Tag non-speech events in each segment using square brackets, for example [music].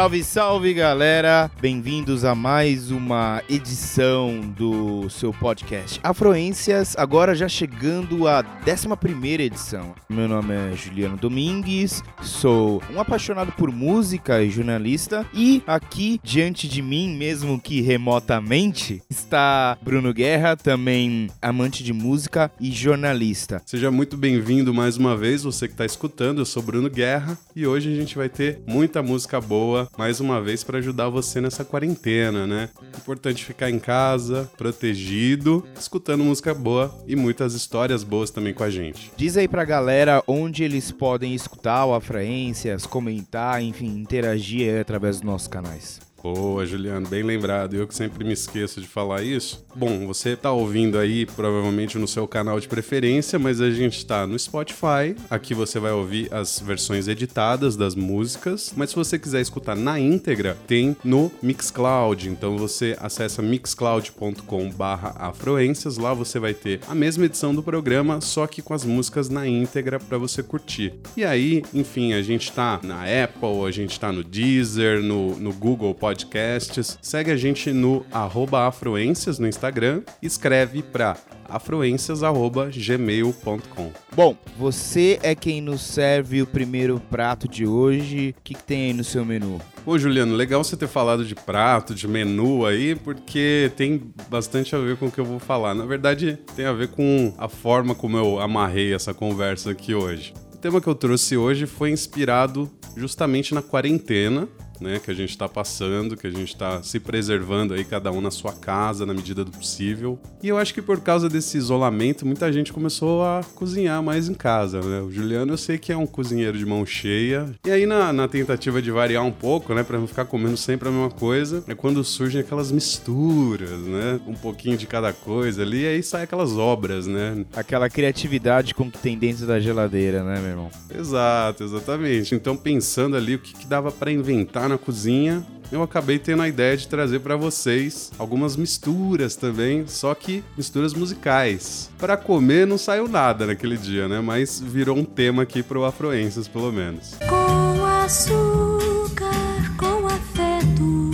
Salve, salve galera! Bem-vindos a mais uma edição do seu podcast Afroências, agora já chegando à 11 edição. Meu nome é Juliano Domingues, sou um apaixonado por música e jornalista, e aqui diante de mim, mesmo que remotamente, está Bruno Guerra, também amante de música e jornalista. Seja muito bem-vindo mais uma vez, você que está escutando. Eu sou Bruno Guerra e hoje a gente vai ter muita música boa mais uma vez para ajudar você nessa quarentena, né? Importante ficar em casa, protegido, escutando música boa e muitas histórias boas também com a gente. Diz aí pra galera onde eles podem escutar o Afraências, comentar, enfim, interagir através dos nossos canais. Boa, Juliano, bem lembrado. Eu que sempre me esqueço de falar isso. Bom, você tá ouvindo aí provavelmente no seu canal de preferência, mas a gente tá no Spotify. Aqui você vai ouvir as versões editadas das músicas, mas se você quiser escutar na íntegra, tem no Mixcloud. Então você acessa mixcloud.com/afroências, lá você vai ter a mesma edição do programa, só que com as músicas na íntegra para você curtir. E aí, enfim, a gente tá na Apple, a gente tá no Deezer, no, no Google Podcast podcasts. Segue a gente no afroências no Instagram. Escreve para afroências.gmail.com. Bom, você é quem nos serve o primeiro prato de hoje. O que, que, tem aí no seu menu? Ô, Juliano, legal você ter falado de prato, de menu aí, porque tem bastante a ver com o que eu vou falar. Na verdade, tem a ver com a forma como eu amarrei essa conversa aqui hoje. O tema que eu trouxe hoje foi inspirado justamente na quarentena né, que a gente está passando, que a gente está se preservando aí, cada um na sua casa, na medida do possível. E eu acho que por causa desse isolamento, muita gente começou a cozinhar mais em casa, né? O Juliano eu sei que é um cozinheiro de mão cheia. E aí, na, na tentativa de variar um pouco, né, para não ficar comendo sempre a mesma coisa, é quando surgem aquelas misturas, né? Um pouquinho de cada coisa ali, e aí sai aquelas obras, né? Aquela criatividade com que tem dentro da geladeira, né, meu irmão? Exato, exatamente. Então, pensando ali o que, que dava para inventar na cozinha, eu acabei tendo a ideia de trazer para vocês algumas misturas também, só que misturas musicais. Para comer não saiu nada naquele dia, né? Mas virou um tema aqui pro Afroenses, pelo menos. Com açúcar, com afeto,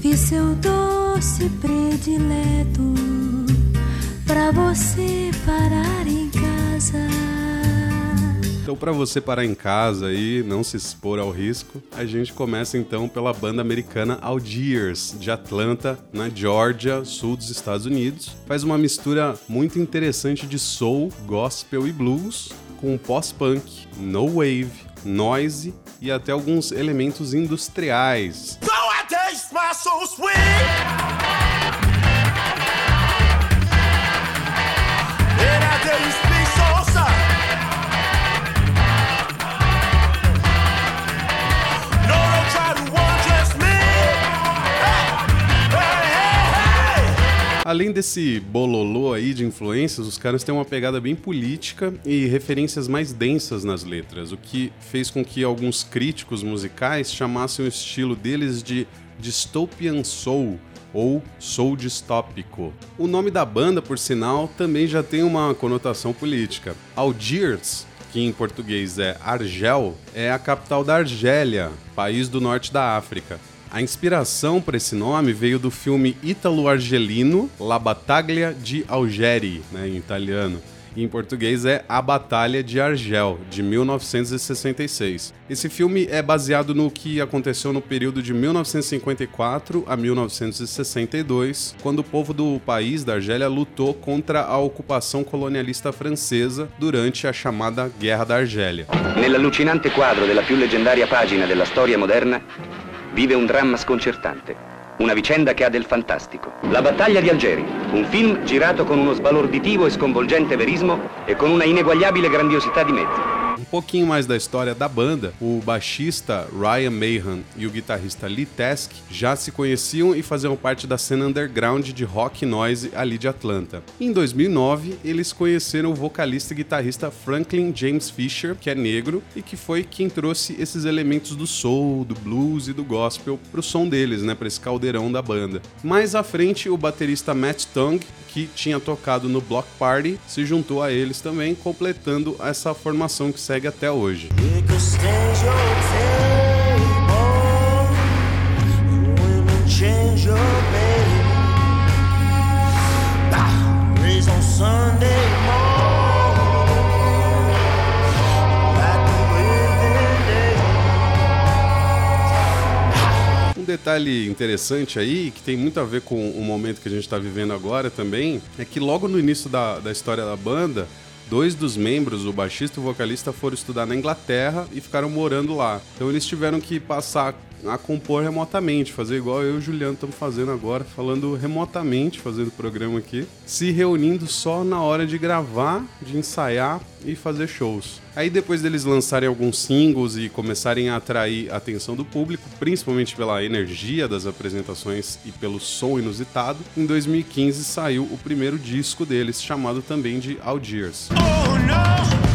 vi seu doce predileto para você parar em casa. Então, para você parar em casa e não se expor ao risco, a gente começa então pela banda americana Algiers, de Atlanta, na Georgia, sul dos Estados Unidos. Faz uma mistura muito interessante de soul, gospel e blues com pós-punk, no wave, noise e até alguns elementos industriais. Além desse bololô aí de influências, os caras têm uma pegada bem política e referências mais densas nas letras, o que fez com que alguns críticos musicais chamassem o estilo deles de dystopian soul ou soul distópico. O nome da banda, por sinal, também já tem uma conotação política. Algiers que em português é Argel, é a capital da Argélia, país do norte da África. A inspiração para esse nome veio do filme ítalo-argelino La Battaglia di Algeri, né, em italiano. E em português é A Batalha de Argel, de 1966. Esse filme é baseado no que aconteceu no período de 1954 a 1962, quando o povo do país da Argélia lutou contra a ocupação colonialista francesa durante a chamada Guerra da Argélia. Nell'allucinante quadro della più leggendaria pagina della storia moderna, vive un dramma sconcertante. Una vicenda che ha del fantastico. La battaglia di Algeri, un film girato con uno sbalorditivo e sconvolgente verismo e con una ineguagliabile grandiosità di mezzi. Pouquinho mais da história da banda, o baixista Ryan Mahan e o guitarrista Lee Tesk já se conheciam e faziam parte da cena underground de rock noise ali de Atlanta. Em 2009, eles conheceram o vocalista e guitarrista Franklin James Fisher, que é negro e que foi quem trouxe esses elementos do soul, do blues e do gospel pro som deles, né, para esse caldeirão da banda. Mais à frente, o baterista Matt Tung que tinha tocado no Block Party, se juntou a eles também, completando essa formação que segue segue até hoje. detalhe interessante aí, que tem muito a ver com o momento que a gente está vivendo agora também, é que logo no início da, da história da banda, dois dos membros, o baixista e o vocalista, foram estudar na Inglaterra e ficaram morando lá. Então eles tiveram que passar a compor remotamente, fazer igual eu e o Juliano estamos fazendo agora, falando remotamente, fazendo o programa aqui, se reunindo só na hora de gravar, de ensaiar e fazer shows. Aí depois deles lançarem alguns singles e começarem a atrair a atenção do público, principalmente pela energia das apresentações e pelo som inusitado, em 2015 saiu o primeiro disco deles, chamado também de Algiers. Oh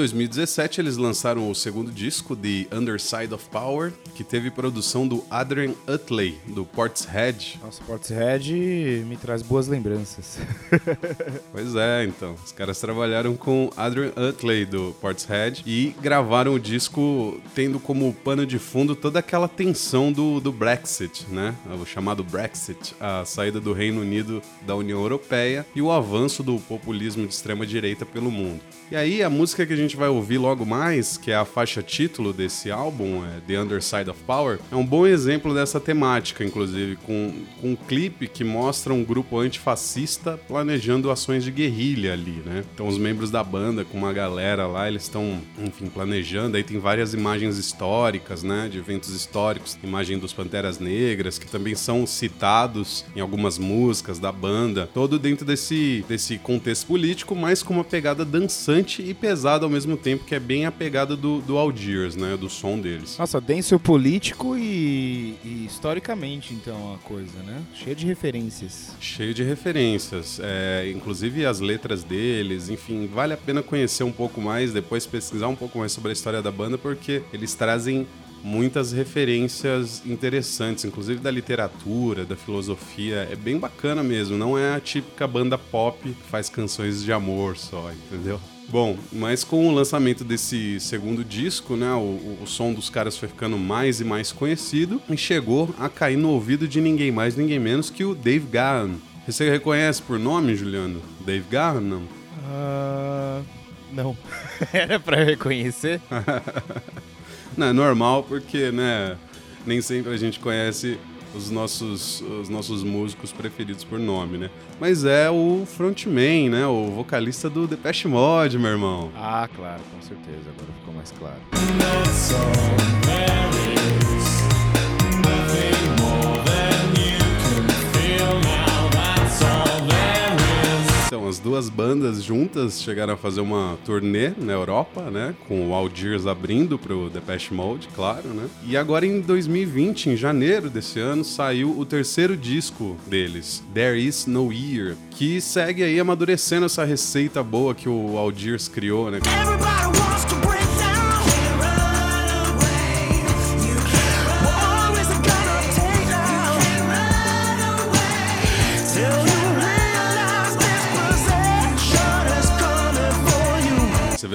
2017, eles lançaram o segundo disco, The Underside of Power, que teve produção do Adrian Utley, do Portishead. Nossa, Portishead me traz boas lembranças. [laughs] Pois é, então. Os caras trabalharam com Adrian Utley, do Portishead, e gravaram o disco tendo como pano de fundo toda aquela tensão do, do Brexit, né? O chamado Brexit, a saída do Reino Unido da União Europeia e o avanço do populismo de extrema-direita pelo mundo. E aí, a música que a gente vai ouvir logo mais, que é a faixa título desse álbum, é The Underside of Power, é um bom exemplo dessa temática, inclusive, com, com um clipe que mostra um grupo antifascista planejando ações de guerrilha ali, né? Então, os membros da banda, com uma galera lá, eles estão, enfim, planejando. Aí tem várias imagens históricas, né? De eventos históricos, imagem dos Panteras Negras, que também são citados em algumas músicas da banda, todo dentro desse, desse contexto político, mas com uma pegada dançante e pesada ao mesmo tempo, que é bem a pegada do, do Algiers, né? Do som deles. Nossa, denso político e, e historicamente, então, a coisa, né? Cheia de referências. Cheio de referências, é, inclusive as letras deles, enfim, vale a pena conhecer um pouco mais, depois pesquisar um pouco mais sobre a história da banda, porque eles trazem muitas referências interessantes, inclusive da literatura, da filosofia, é bem bacana mesmo, não é a típica banda pop que faz canções de amor só, entendeu? Bom, mas com o lançamento desse segundo disco, né, o, o som dos caras foi ficando mais e mais conhecido e chegou a cair no ouvido de ninguém mais, ninguém menos que o Dave Gahan. Você reconhece por nome, Juliano? Dave Gahan, não? Ah. Não. [laughs] Era pra reconhecer? [laughs] Não, é normal porque, né, nem sempre a gente conhece os nossos, os nossos músicos preferidos por nome, né? Mas é o frontman, né? O vocalista do Depeche Mode, meu irmão. Ah, claro, com certeza. Agora ficou mais claro. Então, as duas bandas juntas chegaram a fazer uma turnê na Europa, né? Com o Algiers abrindo pro Depeche Mode, claro, né? E agora em 2020, em janeiro desse ano, saiu o terceiro disco deles, There Is No Year, que segue aí amadurecendo essa receita boa que o Algiers criou, né? Everybody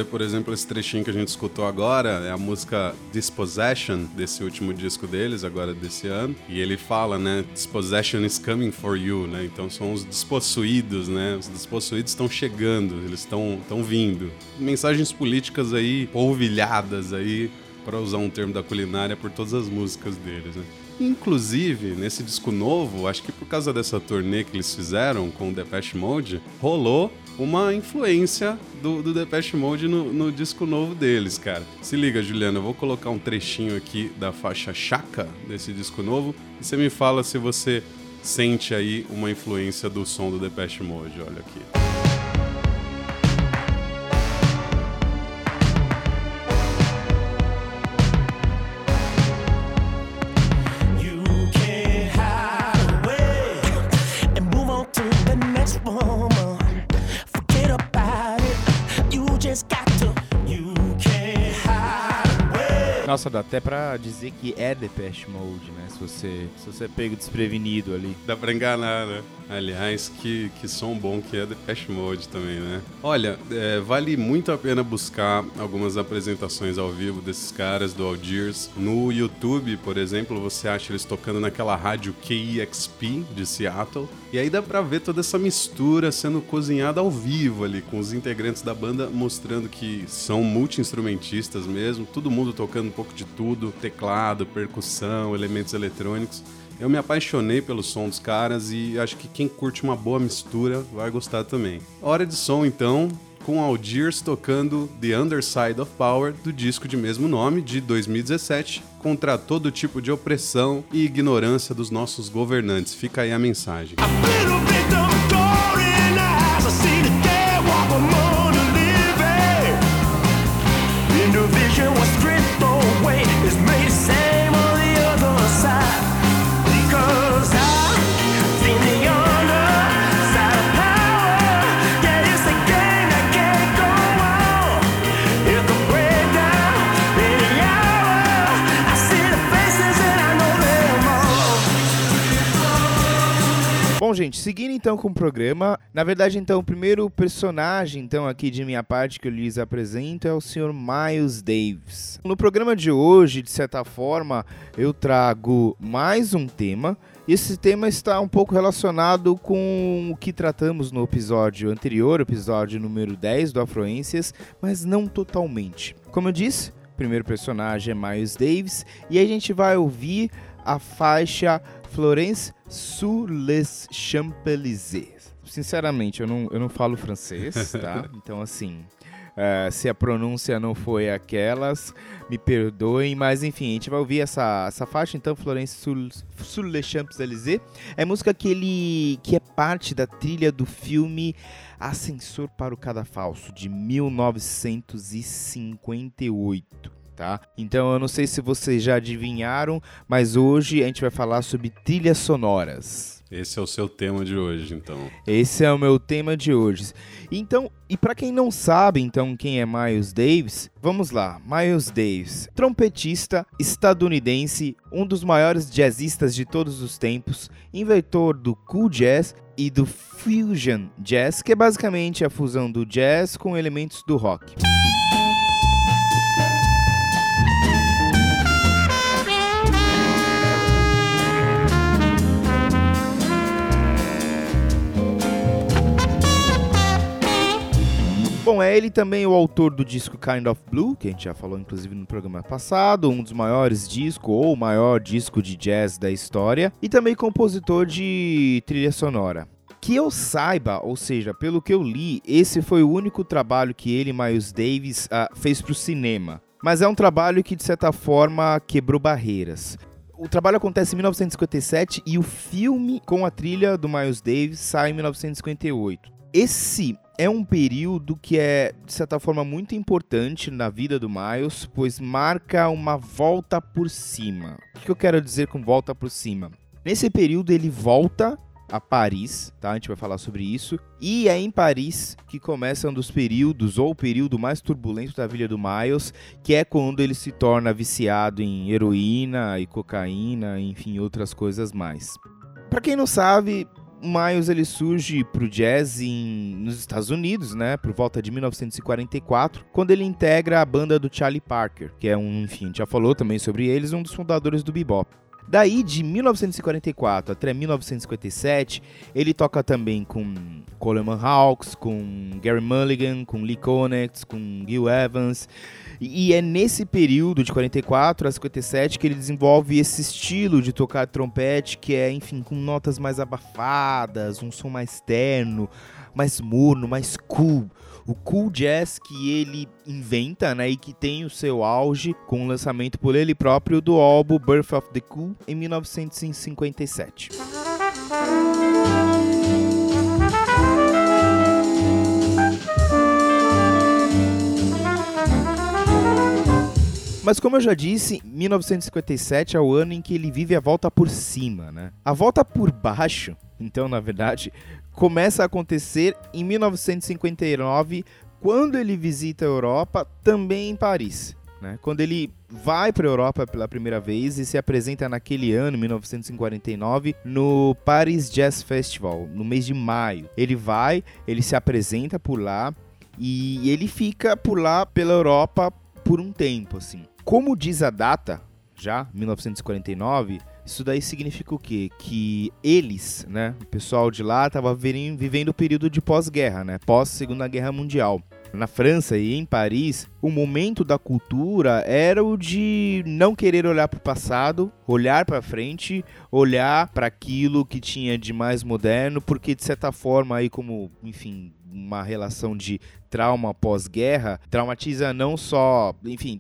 por exemplo, esse trechinho que a gente escutou agora, é a música Dispossession, desse último disco deles, agora desse ano. E ele fala, né? Dispossession is coming for you, né? Então são os despossuídos, né? Os despossuídos estão chegando, eles estão vindo. Mensagens políticas aí, polvilhadas aí, para usar um termo da culinária, por todas as músicas deles, né? Inclusive, nesse disco novo, acho que por causa dessa turnê que eles fizeram com o Depeche Mode, rolou uma influência do, do Depeche Mode no, no disco novo deles, cara. Se liga, Juliana, eu vou colocar um trechinho aqui da faixa Chaka desse disco novo e você me fala se você sente aí uma influência do som do Depeche Mode. Olha aqui. Nossa, dá até pra dizer que é Depeche Mode, né? Se você, se você é pego desprevenido ali. Dá pra enganar, né? Aliás, que, que som bom que é Depeche Mode também, né? Olha, é, vale muito a pena buscar algumas apresentações ao vivo desses caras do Algiers. No YouTube, por exemplo, você acha eles tocando naquela rádio KEXP de Seattle. E aí dá pra ver toda essa mistura sendo cozinhada ao vivo ali, com os integrantes da banda mostrando que são multi-instrumentistas mesmo, todo mundo tocando um pouco de tudo, teclado, percussão, elementos eletrônicos. Eu me apaixonei pelo som dos caras e acho que quem curte uma boa mistura vai gostar também. Hora de som então, com Algiers tocando The Underside of Power do disco de mesmo nome de 2017, contra todo tipo de opressão e ignorância dos nossos governantes. Fica aí a mensagem. Gente, seguindo então com o programa, na verdade, então, o primeiro personagem, então, aqui de minha parte que eu lhes apresento é o Sr. Miles Davis. No programa de hoje, de certa forma, eu trago mais um tema. Esse tema está um pouco relacionado com o que tratamos no episódio anterior, episódio número 10 do Afluências, mas não totalmente. Como eu disse, o primeiro personagem é Miles Davis e a gente vai ouvir a faixa Florence sous les Champs-Élysées. Sinceramente, eu não, eu não falo francês, [laughs] tá? Então, assim, eh, se a pronúncia não foi aquelas, me perdoem, mas enfim, a gente vai ouvir essa, essa faixa, então, Florence sous, sous les Champs-Élysées. É música que ele que é parte da trilha do filme Ascensor para o Cadafalso, de 1958 tá? Então eu não sei se vocês já adivinharam, mas hoje a gente vai falar sobre trilhas sonoras. Esse é o seu tema de hoje, então. Esse é o meu tema de hoje. Então, e para quem não sabe, então, quem é Miles Davis, vamos lá. Miles Davis, trompetista estadunidense, um dos maiores jazzistas de todos os tempos, inventor do cool jazz e do fusion jazz, que é basicamente a fusão do jazz com elementos do rock. Bom, é ele também o autor do disco Kind of Blue, que a gente já falou inclusive no programa passado, um dos maiores discos ou o maior disco de jazz da história, e também compositor de trilha sonora. Que eu saiba, ou seja, pelo que eu li, esse foi o único trabalho que ele, Miles Davis, ah, fez para o cinema. Mas é um trabalho que, de certa forma, quebrou barreiras. O trabalho acontece em 1957 e o filme com a trilha do Miles Davis sai em 1958. Esse é um período que é, de certa forma, muito importante na vida do Miles, pois marca uma volta por cima. O que eu quero dizer com volta por cima? Nesse período ele volta a Paris, tá? A gente vai falar sobre isso. E é em Paris que começa um dos períodos, ou o período mais turbulento da vida do Miles, que é quando ele se torna viciado em heroína e cocaína, enfim, outras coisas mais. Pra quem não sabe, Miles ele surge pro jazz em, nos Estados Unidos, né, por volta de 1944, quando ele integra a banda do Charlie Parker, que é um, enfim, já falou também sobre eles, um dos fundadores do bebop. Daí, de 1944 até 1957, ele toca também com Coleman Hawkes, com Gary Mulligan, com Lee Konitz, com Gil Evans. E é nesse período, de 44 a 57, que ele desenvolve esse estilo de tocar trompete, que é, enfim, com notas mais abafadas, um som mais terno, mais morno, mais cool. O cool jazz que ele inventa, né, e que tem o seu auge com o lançamento por ele próprio do álbum Birth of the Cool em 1957. Mas como eu já disse, 1957 é o ano em que ele vive a volta por cima, né? A volta por baixo, então, na verdade, começa a acontecer em 1959, quando ele visita a Europa, também em Paris. né? Quando ele vai para a Europa pela primeira vez e se apresenta naquele ano, 1949, no Paris Jazz Festival, no mês de maio. Ele vai, ele se apresenta por lá e ele fica por lá pela Europa por um tempo, assim. Como diz a data, já 1949, isso daí significa o quê? Que eles, né, o pessoal de lá estava vivendo o período de pós-guerra, né, pós Segunda Guerra Mundial. Na França e em Paris, o momento da cultura era o de não querer olhar para o passado, olhar para frente, olhar para aquilo que tinha de mais moderno, porque de certa forma aí como, enfim, uma relação de trauma pós-guerra traumatiza não só, enfim,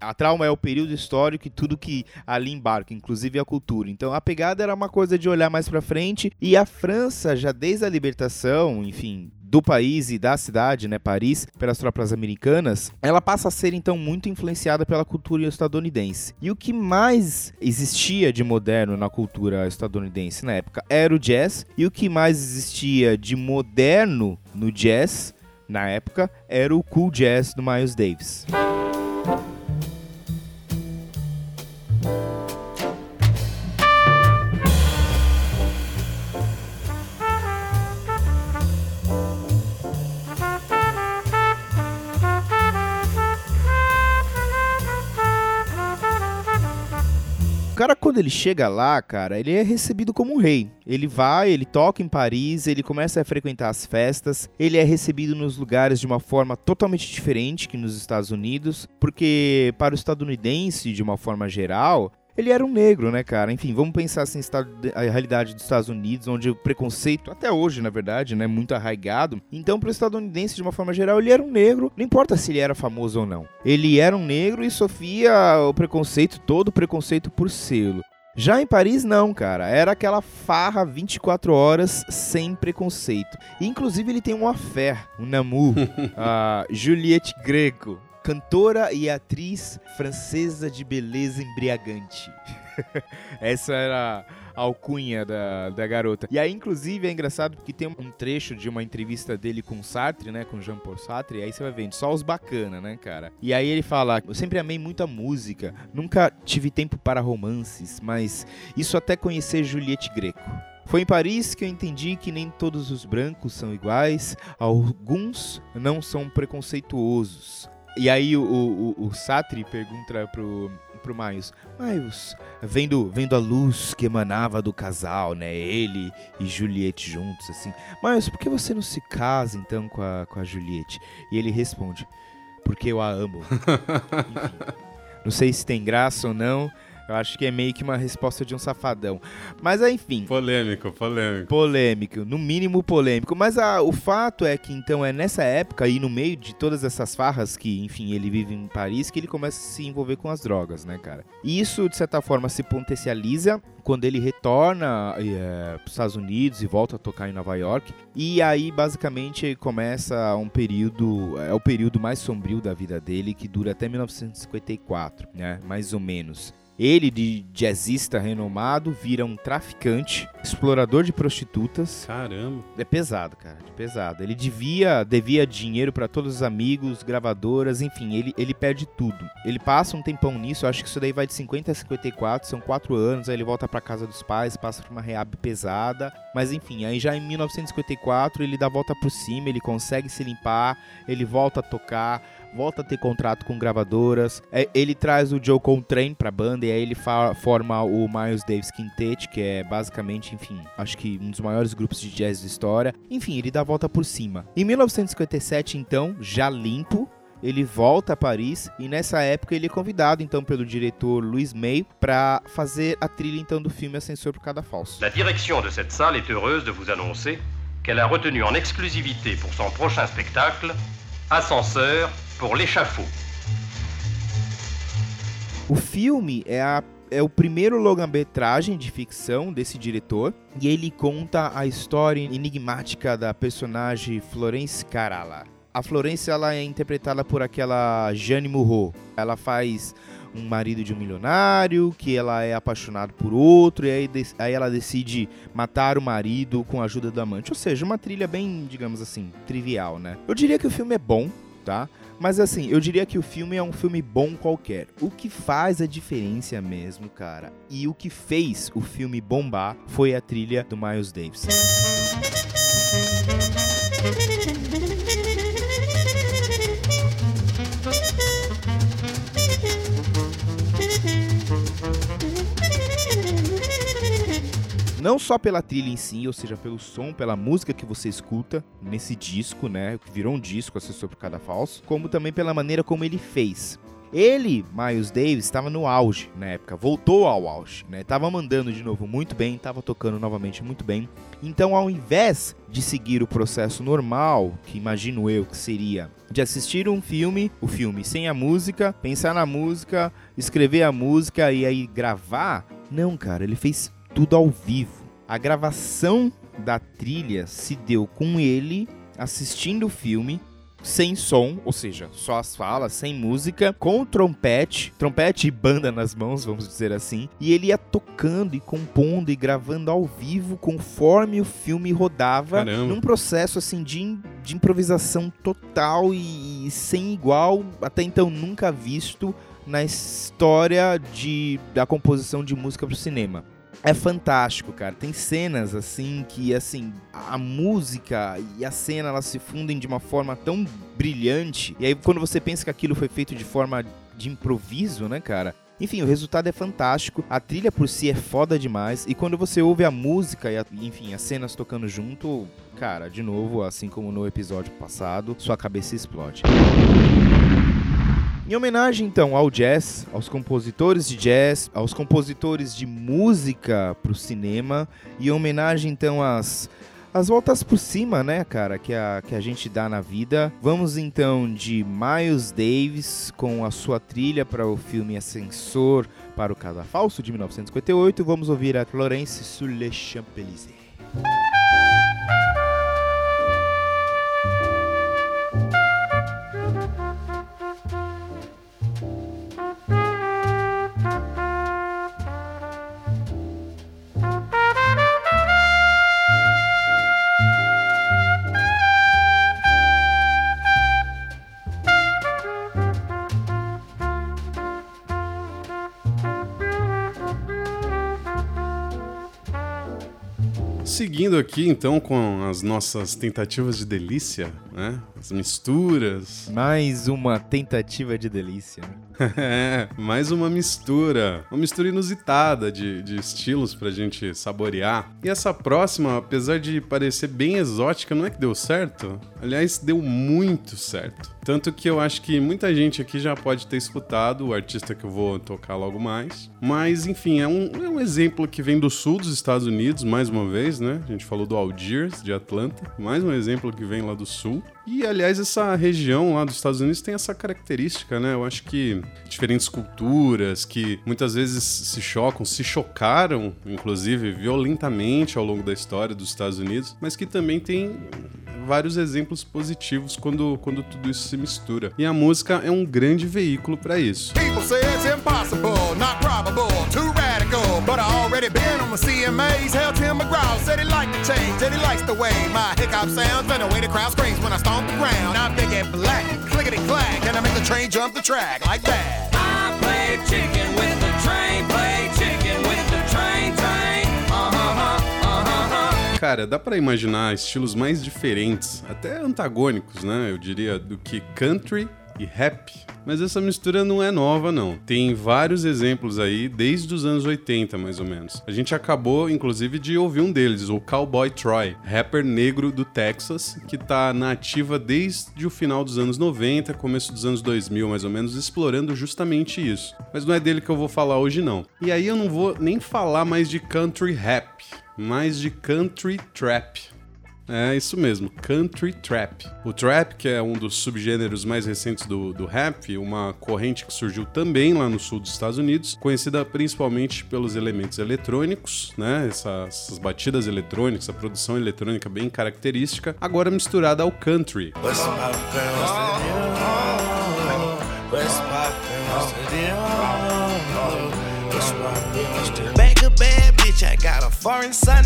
a trauma é o período histórico e tudo que ali embarca, inclusive a cultura. Então a pegada era uma coisa de olhar mais pra frente e a França já desde a libertação, enfim, do país e da cidade, né, Paris, pelas tropas americanas, ela passa a ser então muito influenciada pela cultura estadunidense. E o que mais existia de moderno na cultura estadunidense na época era o jazz, e o que mais existia de moderno no jazz na época era o cool jazz do Miles Davis. Cara, quando ele chega lá, cara, ele é recebido como um rei. Ele vai, ele toca em Paris, ele começa a frequentar as festas, ele é recebido nos lugares de uma forma totalmente diferente que nos Estados Unidos, porque para o estadunidense, de uma forma geral, ele era um negro, né, cara? Enfim, vamos pensar assim, estado- a realidade dos Estados Unidos, onde o preconceito, até hoje, na verdade, né, muito arraigado. Então, para o estadunidense, de uma forma geral, ele era um negro, não importa se ele era famoso ou não. Ele era um negro e sofria o preconceito, todo o preconceito por sê-lo. Já em Paris, não, cara. Era aquela farra 24 horas sem preconceito. E, inclusive, ele tem um affair, um namu, [laughs] a Juliette Greco, cantora e atriz francesa de beleza embriagante. [laughs] Essa era a alcunha da, da garota. E aí, inclusive, é engraçado porque tem um trecho de uma entrevista dele com Sartre, né? Com Jean-Paul Sartre. E aí você vai vendo só os bacana, né, cara? E aí ele fala: Eu sempre amei muito a música, nunca tive tempo para romances, mas isso até conhecer Juliette Greco. Foi em Paris que eu entendi que nem todos os brancos são iguais, alguns não são preconceituosos. E aí o, o, o Sartre pergunta pro, pro Miles, Miles, vendo, vendo a luz que emanava do casal, né, ele e Juliette juntos, assim, Miles, por que você não se casa então com a, com a Juliette? E ele responde, porque eu a amo. [laughs] Enfim, não sei se tem graça ou não, eu acho que é meio que uma resposta de um safadão. Mas enfim, Polêmico, polêmico. polêmico, no mínimo polêmico. Mas ah, o fato é que então é nessa época e no meio de todas essas farras que, enfim, ele vive em Paris que ele começa a se envolver com as drogas, né, cara? E isso de certa forma se potencializa quando ele retorna para os Estados Unidos e volta a tocar em Nova York. E aí basicamente começa um período, é o período mais sombrio da vida dele que dura até 1954, né, mais ou menos. Ele, de jazzista renomado, vira um traficante, explorador de prostitutas. Caramba. É pesado, cara, é pesado. Ele devia, devia dinheiro pra todos os amigos, gravadoras, enfim, ele, ele perde tudo. Ele passa um tempão nisso, acho que isso daí vai de 50 a 54, são quatro anos, aí ele volta pra casa dos pais, passa por uma reab pesada, mas enfim, aí já em 1954 ele dá a volta por cima, ele consegue se limpar, ele volta a tocar, volta a ter contrato com gravadoras. É, ele traz o Joe Coltrane pra banda e aí ele forma o Miles Davis Quintet, que é basicamente, enfim, acho que um dos maiores grupos de jazz da história. Enfim, ele dá a volta por cima. Em 1957, então, já limpo, ele volta a Paris e nessa época ele é convidado então pelo diretor Louis May para fazer a trilha então do filme Ascensor por Cada Falso. La direction de cette salle est heureuse de vous annoncer qu'elle a retenu en exclusivité pour son prochain spectacle Ascenseur pour l'échafaud. O filme é, a- é o primeiro longa-metragem de ficção desse diretor e ele conta a história enigmática da personagem Florence Carala. A Florence ela é interpretada por aquela Jane Murro. Ela faz um marido de um milionário, que ela é apaixonada por outro, e aí, aí ela decide matar o marido com a ajuda do amante. Ou seja, uma trilha bem, digamos assim, trivial, né? Eu diria que o filme é bom, tá? Mas assim, eu diria que o filme é um filme bom qualquer. O que faz a diferença mesmo, cara, e o que fez o filme bombar foi a trilha do Miles Davis. Não só pela trilha em si, ou seja, pelo som, pela música que você escuta nesse disco, né? Que virou um disco, Assessor por Cada Falso, como também pela maneira como ele fez. Ele, Miles Davis, estava no auge na época, voltou ao auge, né? Tava mandando de novo muito bem, tava tocando novamente muito bem. Então, ao invés de seguir o processo normal, que imagino eu que seria de assistir um filme, o filme sem a música, pensar na música, escrever a música e aí gravar, não, cara, ele fez tudo ao vivo. A gravação da trilha se deu com ele assistindo o filme sem som, ou seja, só as falas, sem música, com trompete, trompete e banda nas mãos, vamos dizer assim, e ele ia tocando e compondo e gravando ao vivo conforme o filme rodava, Caramba. num processo assim de, de improvisação total e, e sem igual, até então nunca visto na história de, da composição de música para o cinema. É fantástico, cara. Tem cenas assim que assim, a música e a cena elas se fundem de uma forma tão brilhante. E aí quando você pensa que aquilo foi feito de forma de improviso, né, cara? Enfim, o resultado é fantástico. A trilha por si é foda demais e quando você ouve a música e a- enfim, as cenas tocando junto, cara, de novo, assim como no episódio passado, sua cabeça explode. Em homenagem então ao jazz, aos compositores de jazz, aos compositores de música para o cinema, e em homenagem então às, às voltas por cima, né, cara, que a, que a gente dá na vida, vamos então de Miles Davis com a sua trilha para o filme Ascensor para o Cadafalso de 1958, vamos ouvir a Florence sur les Champs-Élysées. Seguindo aqui então com as nossas tentativas de delícia, né? As misturas. Mais uma tentativa de delícia. É, [laughs] mais uma mistura. Uma mistura inusitada de, de estilos pra gente saborear. E essa próxima, apesar de parecer bem exótica, não é que deu certo? Aliás, deu muito certo. Tanto que eu acho que muita gente aqui já pode ter escutado o artista que eu vou tocar logo mais. Mas, enfim, é um, é um exemplo que vem do sul dos Estados Unidos, mais uma vez, né? A gente falou do Algiers, de Atlanta. Mais um exemplo que vem lá do sul. E, aliás, essa região lá dos Estados Unidos tem essa característica, né? Eu acho que diferentes culturas que muitas vezes se chocam, se chocaram, inclusive, violentamente ao longo da história dos Estados Unidos, mas que também tem vários exemplos positivos quando, quando tudo isso se mistura. E a música é um grande veículo para isso. People say it's impossible, not probable, too. But I already been on the CMAs. Hell, Tim McGraw said he liked the change, said he likes the way my hiccup sounds and the way the crowd screams when I stomp the ground. I'm big and black, clickety clack, and I make the train jump the track like that. I play chicken with the train, play chicken with the train, train. Uh-huh, uh-huh. Cara, dá pra imaginar estilos mais diferentes, até antagônicos, né? Eu diria, do que country e rap. Mas essa mistura não é nova, não. Tem vários exemplos aí, desde os anos 80, mais ou menos. A gente acabou, inclusive, de ouvir um deles, o Cowboy Troy, rapper negro do Texas, que tá na ativa desde o final dos anos 90, começo dos anos 2000, mais ou menos, explorando justamente isso. Mas não é dele que eu vou falar hoje, não. E aí eu não vou nem falar mais de country rap, mais de country trap. É isso mesmo, country trap. O trap, que é um dos subgêneros mais recentes do, do rap, uma corrente que surgiu também lá no sul dos Estados Unidos, conhecida principalmente pelos elementos eletrônicos, né? Essas, essas batidas eletrônicas, a produção eletrônica bem característica, agora misturada ao country. A bad bitch, I got a foreign son.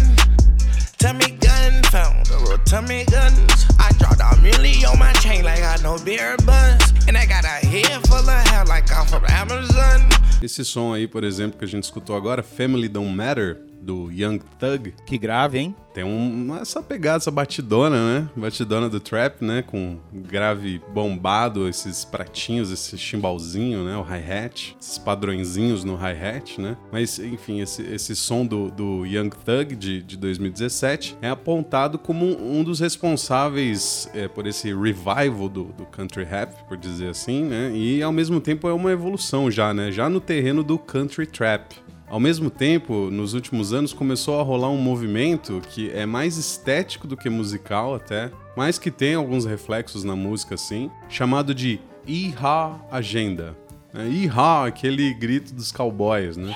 Tummy gun, found tummy gun. I I'm really on my chain like I know beer buns. And I got a head full of hair like I'm from Amazon. Esse som aí, por exemplo, que a gente escutou agora, Family Don't Matter, do Young Thug, Que grave, hein? tem um, essa pegada, essa batidona, né? Batidona do trap, né? Com grave bombado, esses pratinhos, esse chimbalzinho, né? O hi-hat, esses padrõezinhos no hi-hat, né? Mas, enfim, esse, esse som do, do Young Thug de, de 2017 é apontado como um, dos responsáveis é, por esse revival do, do country rap, por dizer assim, né? E, ao mesmo tempo, é uma evolução já, né? Já no terreno do country trap. Ao mesmo tempo, nos últimos anos começou a rolar um movimento que é mais estético do que musical até, mas que tem alguns reflexos na música assim, chamado de Iha Agenda. É, Iha, aquele grito dos cowboys, né?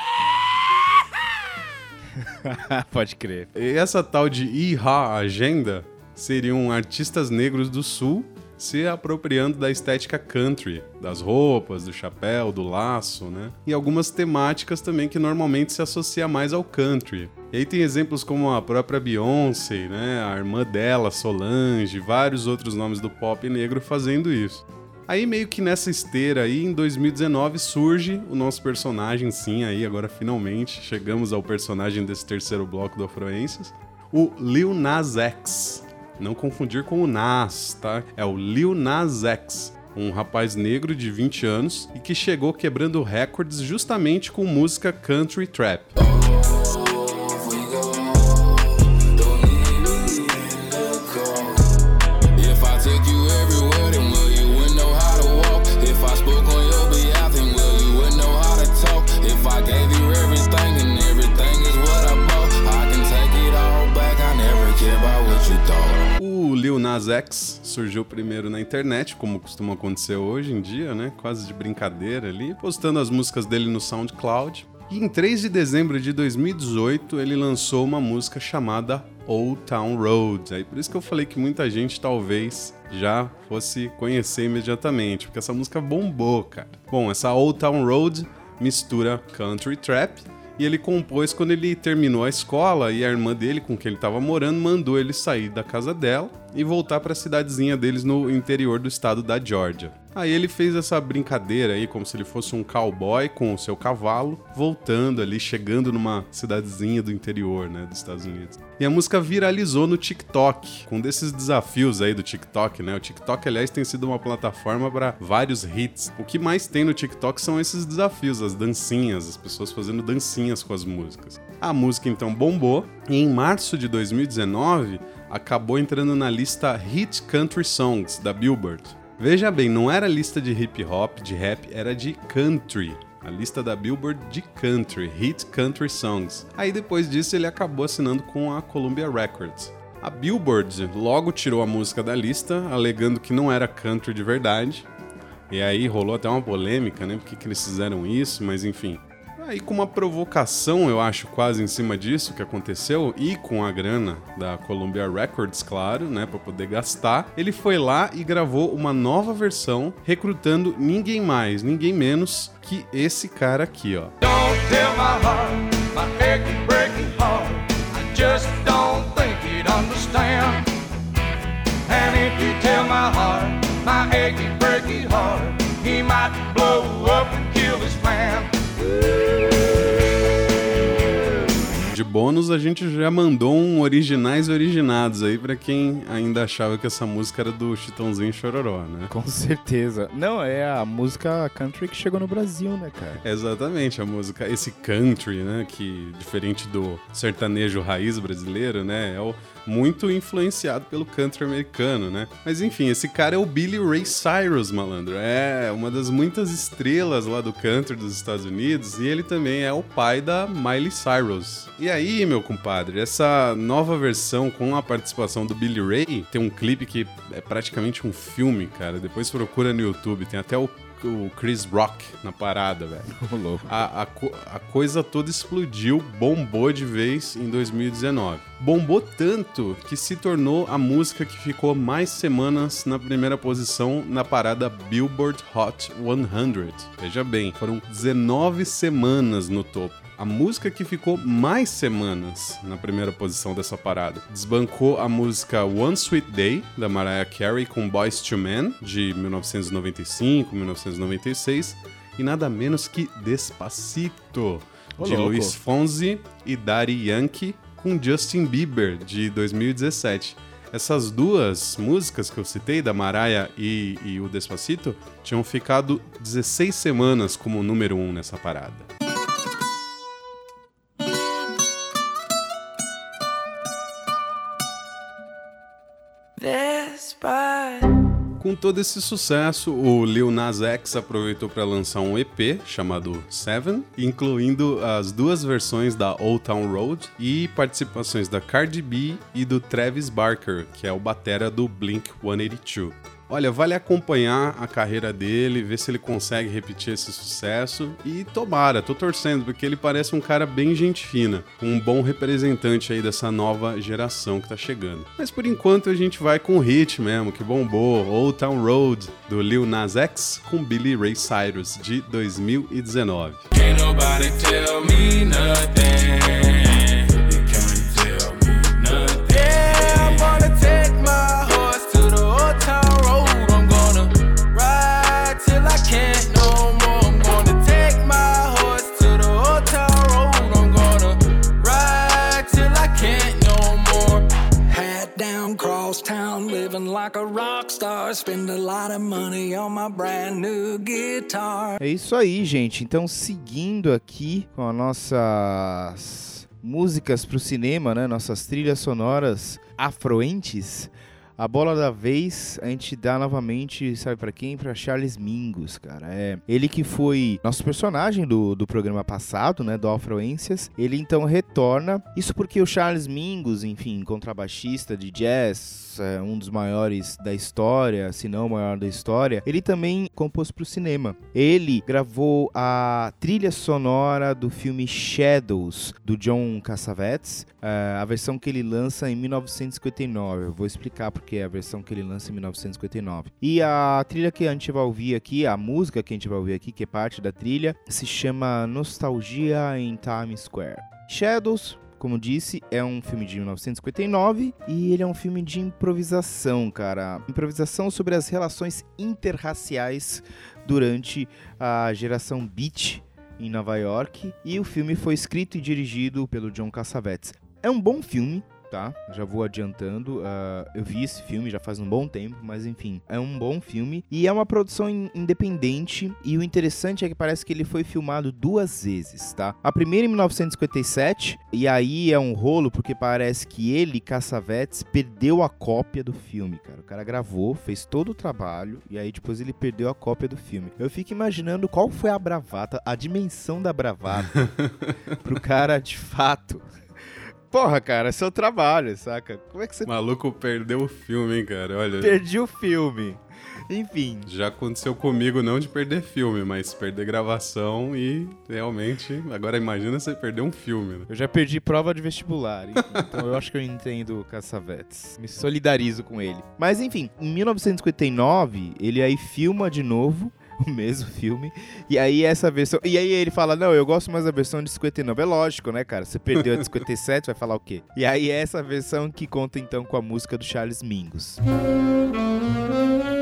[laughs] Pode crer. E essa tal de Iha Agenda seriam artistas negros do sul se apropriando da estética country, das roupas, do chapéu, do laço, né? E algumas temáticas também que normalmente se associa mais ao country. E aí tem exemplos como a própria Beyoncé, né? A irmã dela, Solange, vários outros nomes do pop negro fazendo isso. Aí meio que nessa esteira aí, em 2019, surge o nosso personagem, sim, aí agora finalmente chegamos ao personagem desse terceiro bloco do Afroências, o Lil Nas X. Não confundir com o Nas, tá? É o Lil Nas X, um rapaz negro de 20 anos e que chegou quebrando recordes justamente com música country trap. Lil Nas X surgiu primeiro na internet, como costuma acontecer hoje em dia, né? Quase de brincadeira ali, postando as músicas dele no SoundCloud. E em 3 de dezembro de 2018, ele lançou uma música chamada Old Town Road. Aí por isso que eu falei que muita gente talvez já fosse conhecer imediatamente, porque essa música bombou, cara. Bom, essa Old Town Road mistura country trap e ele compôs quando ele terminou a escola e a irmã dele, com quem ele estava morando, mandou ele sair da casa dela e voltar para a cidadezinha deles no interior do estado da Georgia. Aí ele fez essa brincadeira aí, como se ele fosse um cowboy com o seu cavalo, voltando ali, chegando numa cidadezinha do interior, né, dos Estados Unidos. E a música viralizou no TikTok, com desses desafios aí do TikTok, né? O TikTok, aliás, tem sido uma plataforma para vários hits. O que mais tem no TikTok são esses desafios, as dancinhas, as pessoas fazendo dancinhas com as músicas. A música então bombou e em março de 2019 acabou entrando na lista Hit Country Songs da Billboard. Veja bem, não era lista de hip hop, de rap, era de country. A lista da Billboard de country, Hit Country Songs. Aí depois disso ele acabou assinando com a Columbia Records. A Billboard logo tirou a música da lista, alegando que não era country de verdade. E aí rolou até uma polêmica, né? Por que, que eles fizeram isso, mas enfim. Aí com uma provocação, eu acho, quase em cima disso que aconteceu, e com a grana da Columbia Records, claro, né, para poder gastar, ele foi lá e gravou uma nova versão, recrutando ninguém mais, ninguém menos que esse cara aqui, ó. Don't tell my heart, my breaking heart. I just don't think he'd understand. And if you tell my heart, my breaking heart, he might blow up and kill his man. De bônus, a gente já mandou um originais originados aí pra quem ainda achava que essa música era do Chitãozinho Chororó, né? Com certeza. Não, é a música country que chegou no Brasil, né, cara? Exatamente, a música, esse country, né, que diferente do sertanejo raiz brasileiro, né, é o, muito influenciado pelo country americano, né? Mas enfim, esse cara é o Billy Ray Cyrus, malandro. É uma das muitas estrelas lá do country dos Estados Unidos e ele também é o pai da Miley Cyrus. E aí, meu compadre, essa nova versão com a participação do Billy Ray, tem um clipe que é praticamente um filme, cara. Depois procura no YouTube, tem até o o Chris Rock na parada, velho. [laughs] A, a, co- a coisa toda explodiu, bombou de vez em 2019. Bombou tanto que se tornou a música que ficou mais semanas na primeira posição na parada Billboard Hot 100. Veja bem, foram 19 semanas no topo. A música que ficou mais semanas na primeira posição dessa parada. Desbancou a música One Sweet Day, da Mariah Carey com Boys to Men, de 1995, 1996, e nada menos que Despacito, Ô, de louco. Luiz Fonzi e Daddy Yankee, com Justin Bieber, de 2017. Essas duas músicas que eu citei, da Mariah e, e o Despacito, tinham ficado 16 semanas como número um nessa parada. Com todo esse sucesso, o Lil Nas X aproveitou para lançar um EP chamado Seven, incluindo as duas versões da Old Town Road e participações da Cardi B e do Travis Barker, que é o batera do Blink 182. Olha, vale acompanhar a carreira dele, ver se ele consegue repetir esse sucesso e tomara, tô torcendo, porque ele parece um cara bem gente fina, um bom representante aí dessa nova geração que tá chegando. Mas por enquanto a gente vai com o hit mesmo, que bombou, Old Town Road, do Lil Nas X com Billy Ray Cyrus, de 2019. É isso aí, gente. Então, seguindo aqui com as nossas músicas pro cinema, né? Nossas trilhas sonoras afroentes. A bola da vez a gente dá novamente, sabe pra quem? Pra Charles Mingus, cara. É ele que foi nosso personagem do, do programa passado, né? Do Afroências. Ele então retorna. Isso porque o Charles Mingus, enfim, contrabaixista de jazz, é um dos maiores da história, se não o maior da história, ele também compôs pro cinema. Ele gravou a trilha sonora do filme Shadows, do John Cassavetes, a versão que ele lança em 1959. Eu vou explicar porque é a versão que ele lança em 1959. E a trilha que a gente vai ouvir aqui, a música que a gente vai ouvir aqui, que é parte da trilha, se chama Nostalgia em Times Square. Shadows, como disse, é um filme de 1959 e ele é um filme de improvisação, cara. Improvisação sobre as relações interraciais durante a geração beat em Nova York. E o filme foi escrito e dirigido pelo John Cassavetes. É um bom filme, tá? Já vou adiantando. ah, eu vi esse filme já faz um bom tempo, mas enfim, é um bom filme e é uma produção in- independente. E o interessante é que parece que ele foi filmado duas vezes, tá? A primeira em 1957 e aí é um rolo porque parece que ele, Cassavetes, perdeu a cópia do filme, cara. O cara gravou, fez todo o trabalho e aí depois ele perdeu a cópia do filme. Eu fico imaginando qual foi a bravata, a dimensão da bravata [laughs] pro cara de fato. Porra, cara, é seu trabalho, saca? Como é que você O maluco perdeu o filme, hein, cara? Olha, perdeu o filme? Enfim, já aconteceu comigo não de perder filme, mas perder gravação e realmente. Agora imagina você perder um filme, né? eu já perdi prova de vestibular, enfim, [laughs] então eu acho que eu entendo o Cassavetes. Me solidarizo com ele. Mas enfim, em 1959, ele aí filma de novo [laughs] o mesmo filme. E aí essa versão. E aí ele fala: Não, eu gosto mais da versão de 59. É lógico, né, cara? Você perdeu a de 57, vai falar o quê? E aí é essa versão que conta então com a música do Charles Mingus. Eu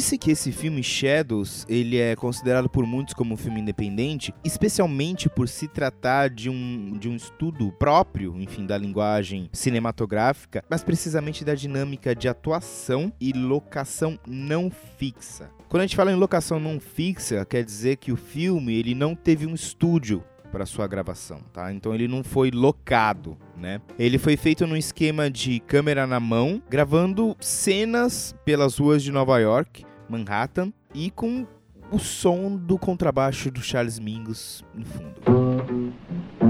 disse que esse filme Shadows, ele é considerado por muitos como um filme independente, especialmente por se tratar de um, de um estudo próprio, enfim, da linguagem cinematográfica, mas precisamente da dinâmica de atuação e locação não fixa. Quando a gente fala em locação não fixa, quer dizer que o filme ele não teve um estúdio para sua gravação, tá? Então ele não foi locado, né? Ele foi feito num esquema de câmera na mão, gravando cenas pelas ruas de Nova York, Manhattan, e com o som do contrabaixo do Charles Mingus no fundo.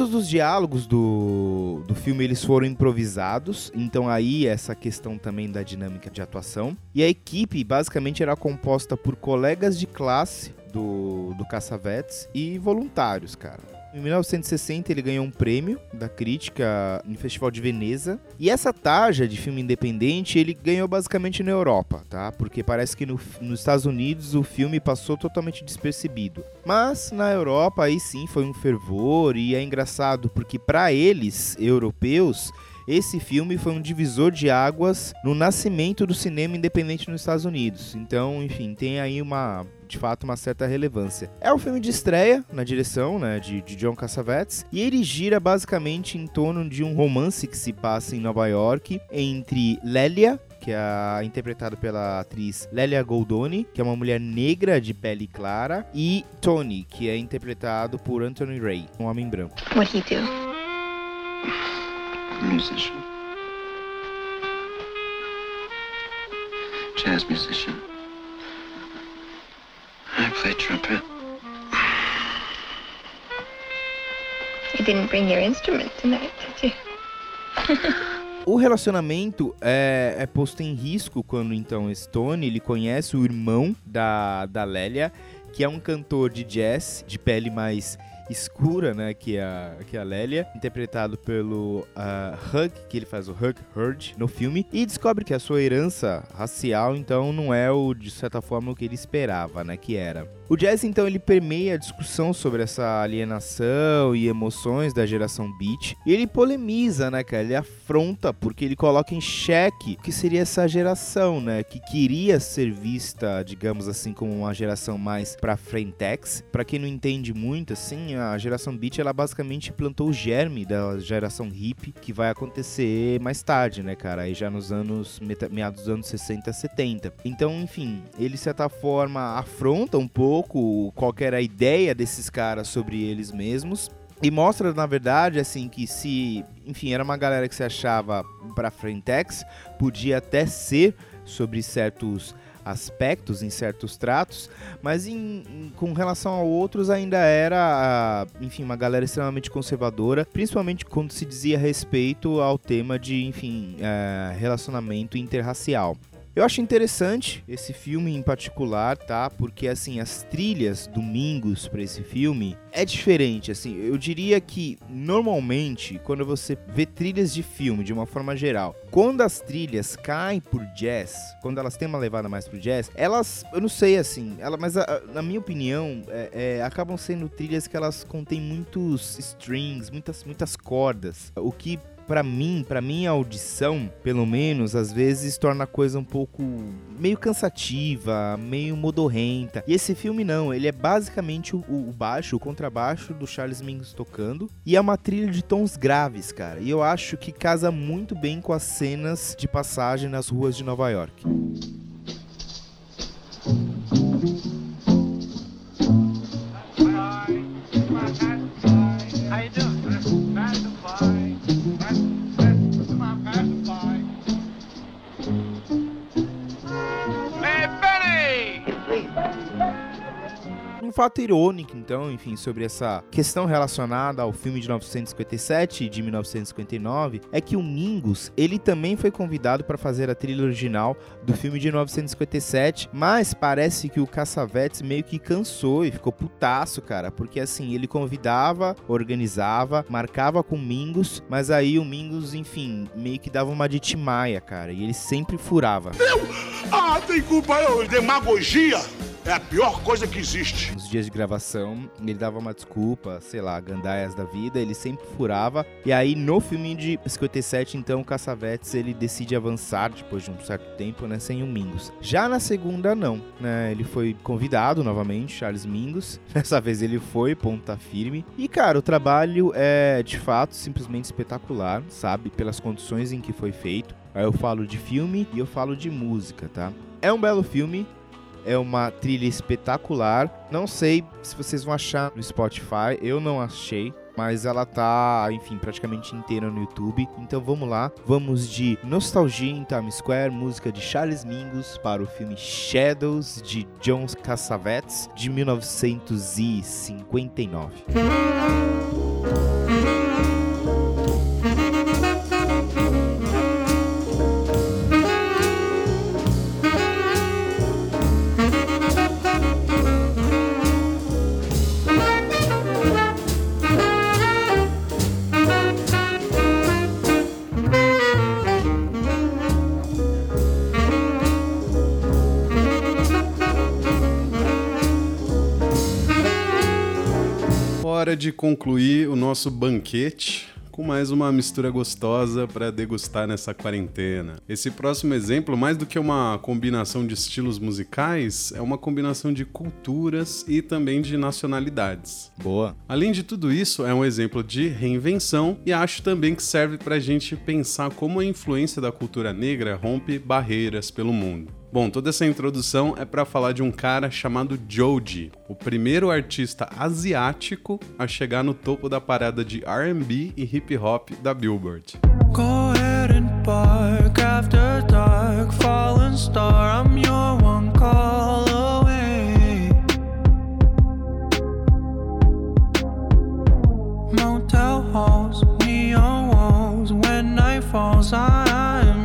Muitos dos diálogos do, do filme eles foram improvisados, então aí essa questão também da dinâmica de atuação. E a equipe basicamente era composta por colegas de classe do, do Cassavetes e voluntários, cara. Em 1960 ele ganhou um prêmio da crítica no Festival de Veneza. E essa tarja de filme independente ele ganhou basicamente na Europa, tá? Porque parece que no- nos Estados Unidos o filme passou totalmente despercebido. Mas na Europa aí sim foi um fervor e é engraçado porque para eles, europeus, esse filme foi um divisor de águas no nascimento do cinema independente nos Estados Unidos. Então, enfim, tem aí uma, de fato, uma certa relevância. É um filme de estreia na direção, né, de, de John Cassavetes, e ele gira basicamente em torno de um romance que se passa em Nova York entre Lélia, que é a- interpretada pela atriz Lélia Goldoni, que é uma mulher negra de pele clara, e Tony, que é interpretado por Anthony Ray, um homem branco. What'd he do? Musician. Jazz musician. I play trumpet. You didn't bring your instrument tonight, did you? O relacionamento é, é posto em risco quando então esse Tony ele conhece o irmão da, da Lélia, que é um cantor de jazz de pele mais escura, né, que é a, que é a Lélia, interpretado pelo ah, Hug, que ele faz o Hug Hurd no filme, e descobre que a sua herança racial então não é o de certa forma o que ele esperava, né, que era. O jazz então ele permeia a discussão sobre essa alienação e emoções da geração beat, e ele polemiza, né, cara? Ele afronta porque ele coloca em xeque o que seria essa geração, né, que queria ser vista, digamos assim, como uma geração mais pra frentex. Pra quem não entende muito, assim, a geração beat ela basicamente plantou o germe da geração hip que vai acontecer mais tarde, né, cara? Aí já nos anos meados dos anos 60, 70. Então, enfim, ele de certa forma afronta um pouco qual era a ideia desses caras sobre eles mesmos. E mostra, na verdade, assim, que se, enfim, era uma galera que se achava pra frentex, podia até ser sobre certos aspectos, em certos tratos, mas em, em- com relação a outros ainda era, ah, enfim, uma galera extremamente conservadora, principalmente quando se dizia respeito ao tema de, enfim, eh, relacionamento interracial. Eu acho interessante esse filme em particular, tá? Porque assim, as trilhas domingos para esse filme é diferente, assim. Eu diria que normalmente quando você vê trilhas de filme de uma forma geral, quando as trilhas caem por jazz, quando elas têm uma levada mais pro jazz, elas, eu não sei assim, ela, mas a- a- na minha opinião, é, é, acabam sendo trilhas que elas contêm muitos strings, muitas muitas cordas, o que Pra mim, pra minha audição, pelo menos, às vezes torna a coisa um pouco meio cansativa, meio modorrenta. E esse filme não, ele é basicamente o, o baixo, o contrabaixo do Charles Mingus tocando, e é uma trilha de tons graves, cara. E eu acho que casa muito bem com as cenas de passagem nas ruas de Nova York. Fato irônico, então, enfim, sobre essa questão relacionada ao filme de 1957 e de 1959 é que o Mingus, ele também foi convidado para fazer a trilha original do filme de 1957, mas parece que o Cassavetes meio que cansou e ficou putaço, cara, porque assim, ele convidava, organizava, marcava com o Mingus, mas aí o Mingus, enfim, meio que dava uma de Timaya, cara, e ele sempre furava. Ah, tem culpa eu. Demagogia é a pior coisa que existe. Dias de gravação, ele dava uma desculpa, sei lá, gandaias da vida, ele sempre furava. E aí no filme de 57, então, o Cassavetes ele decide avançar depois de um certo tempo, né, sem o Mingus. Já na segunda não, né? Ele foi convidado novamente, Charles Mingus. [laughs] Dessa vez ele foi ponta firme. E cara, o trabalho é de fato simplesmente espetacular, sabe? Pelas condições em que foi feito. Aí eu falo de filme e eu falo de música, tá? É um belo filme, é uma trilha espetacular. Não sei se vocês vão achar no Spotify, eu não achei. Mas ela tá, enfim, praticamente inteira no YouTube. Então vamos lá. Vamos de Nostalgia em Times Square, música de Charles Mingus, para o filme Shadows de John Cassavetes, de 1959. Concluir o nosso banquete com mais uma mistura gostosa para degustar nessa quarentena. Esse próximo exemplo, mais do que uma combinação de estilos musicais, é uma combinação de culturas e também de nacionalidades. Boa. Além de tudo isso, é um exemplo de reinvenção e acho também que serve para a gente pensar como a influência da cultura negra rompe barreiras pelo mundo. Bom, toda essa introdução é para falar de um cara chamado Joji, o primeiro artista asiático a chegar no topo da parada de R&B e hip hop da Billboard. Go ahead and bark after dark, fallen star. I'm your one call away. Motel halls, neon walls. When night falls, I am.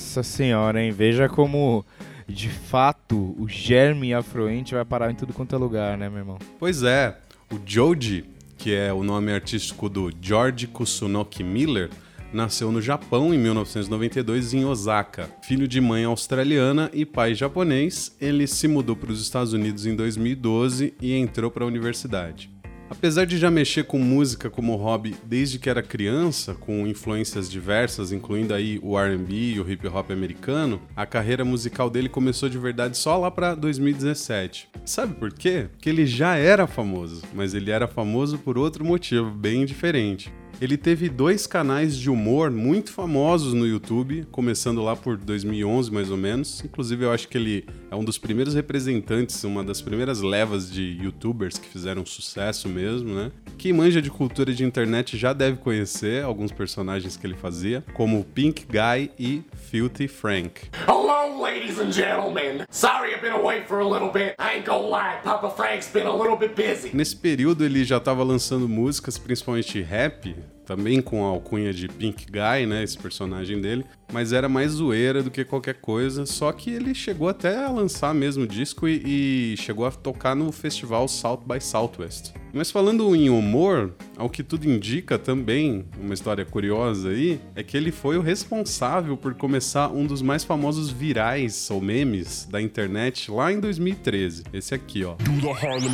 Nossa senhora, hein? Veja como, de fato, o germe afluente vai parar em tudo quanto é lugar, né, meu irmão? Pois é, o Joji, que é o nome artístico do George Kusunoki Miller, nasceu no Japão em 1992 em Osaka. Filho de mãe australiana e pai japonês, ele se mudou para os Estados Unidos em 2012 e entrou para a universidade. Apesar de já mexer com música como hobby desde que era criança, com influências diversas, incluindo aí o R&B e o hip hop americano, a carreira musical dele começou de verdade só lá para 2017. Sabe por quê? Porque ele já era famoso, mas ele era famoso por outro motivo bem diferente. Ele teve dois canais de humor muito famosos no YouTube, começando lá por 2011 mais ou menos. Inclusive, eu acho que ele é um dos primeiros representantes, uma das primeiras levas de YouTubers que fizeram sucesso mesmo, né? Quem manja de cultura de internet já deve conhecer alguns personagens que ele fazia, como Pink Guy e Filthy Frank. Hello, ladies and gentlemen. Sorry I've been away for a little bit. I ain't gonna lie, Papa Frank's been a little bit busy. Nesse período ele já estava lançando músicas, principalmente rap, também com a alcunha de Pink Guy, né, esse personagem dele, mas era mais zoeira do que qualquer coisa, só que ele chegou até a lançar mesmo disco e, e chegou a tocar no festival South by Southwest. Mas falando em humor, ao que tudo indica também, uma história curiosa aí, é que ele foi o responsável por começar um dos mais famosos virais ou memes da internet lá em 2013. Esse aqui, ó. Do the Harlem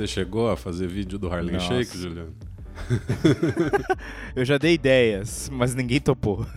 Você chegou a fazer vídeo do Harlem Nossa. Shake, Juliano? [laughs] Eu já dei ideias, mas ninguém topou. [laughs]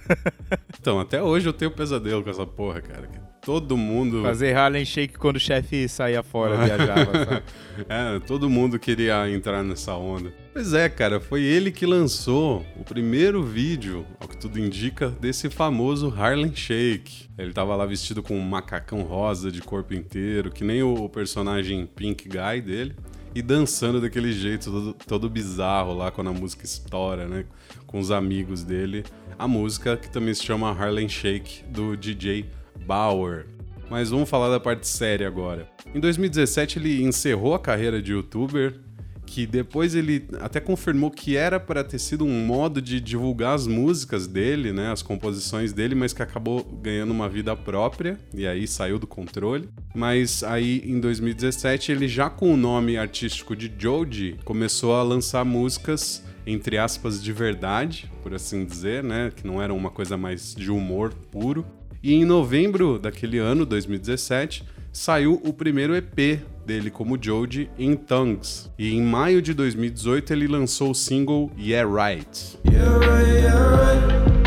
Então, até hoje eu tenho pesadelo com essa porra, cara. Todo mundo. Fazer Harlem Shake quando o chefe saía fora, [laughs] viajava, sabe? É, todo mundo queria entrar nessa onda. Pois é, cara, foi ele que lançou o primeiro vídeo, ao que tudo indica, desse famoso Harlem Shake. Ele tava lá vestido com um macacão rosa de corpo inteiro, que nem o personagem Pink Guy dele, e dançando daquele jeito todo, todo bizarro lá quando a música estoura, né? Com os amigos dele. A música que também se chama Harlem Shake, do DJ Bauer. Mas vamos falar da parte séria agora. Em 2017 ele encerrou a carreira de youtuber, que depois ele até confirmou que era para ter sido um modo de divulgar as músicas dele, né, as composições dele, mas que acabou ganhando uma vida própria e aí saiu do controle. Mas aí em 2017 ele já com o nome artístico de Joji começou a lançar músicas entre aspas de verdade, por assim dizer, né, que não era uma coisa mais de humor puro. E em novembro daquele ano, 2017, saiu o primeiro EP dele como Joji em Tongues. E em maio de 2018 ele lançou o single Yeah Right. Yeah, right, yeah, right.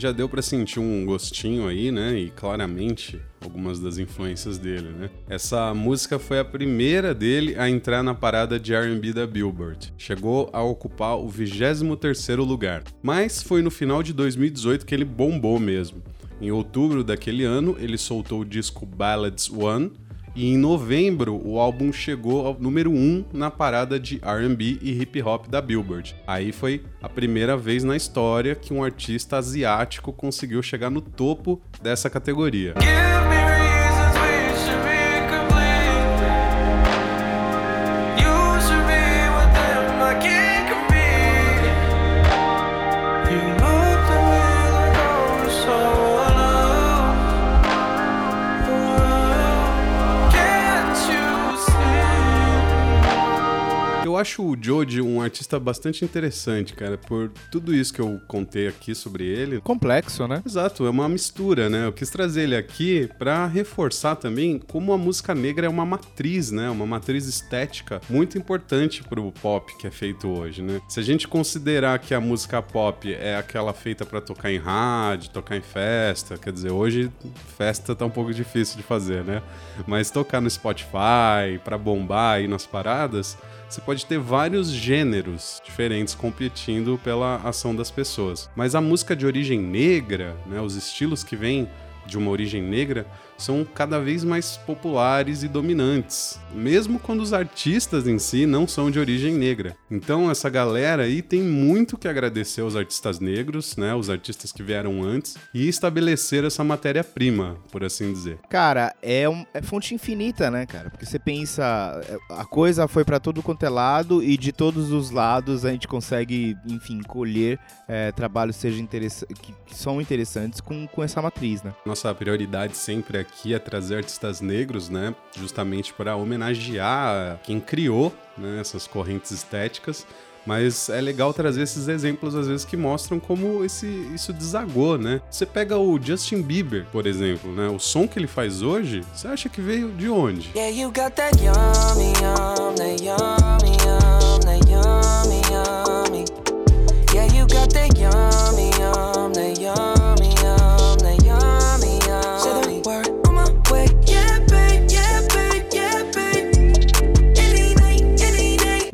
Já deu pra sentir um gostinho aí, né? E claramente algumas das influências dele, né? Essa música foi a primeira dele a entrar na parada de R&B da Billboard. Chegou a ocupar o 23º lugar. Mas foi no final de 2018 que ele bombou mesmo. Em outubro daquele ano, ele soltou o disco Ballads One, E em novembro, o álbum chegou ao número 1 na parada de R&B e hip hop da Billboard. Aí foi a primeira vez na história que um artista asiático conseguiu chegar no topo dessa categoria. Eu acho o Joji um artista bastante interessante, cara, por tudo isso que eu contei aqui sobre ele. Complexo, né? Exato, é uma mistura, né? Eu quis trazer ele aqui pra reforçar também como a música negra é uma matriz, né? Uma matriz estética muito importante pro pop que é feito hoje, né? Se a gente considerar que a música pop é aquela feita pra tocar em rádio, tocar em festa, quer dizer, hoje festa tá um pouco difícil de fazer, né? Mas tocar no Spotify, pra bombar aí nas paradas, você pode ter vários gêneros diferentes competindo pela ação das pessoas. Mas a música de origem negra, né, os estilos que vêm de uma origem negra, são cada vez mais populares e dominantes, mesmo quando os artistas em si não são de origem negra. Então essa galera aí tem muito que agradecer aos artistas negros, né, os artistas que vieram antes e estabelecer essa matéria-prima, por assim dizer. Cara, é, um, é fonte infinita, né, cara? Porque você pensa, é, a coisa foi pra todo quanto é lado e de todos os lados a gente consegue, enfim, colher é, trabalhos seja interessa que, que são interessantes com, com essa matriz, né? Nossa prioridade sempre aqui é trazer artistas negros, né, justamente para homenagear quem criou né, essas correntes estéticas. Mas é legal trazer esses exemplos, às vezes, que mostram como esse, isso desagou, né? Você pega o Justin Bieber, por exemplo, né? O som que ele faz hoje, você acha que veio de onde? Yeah,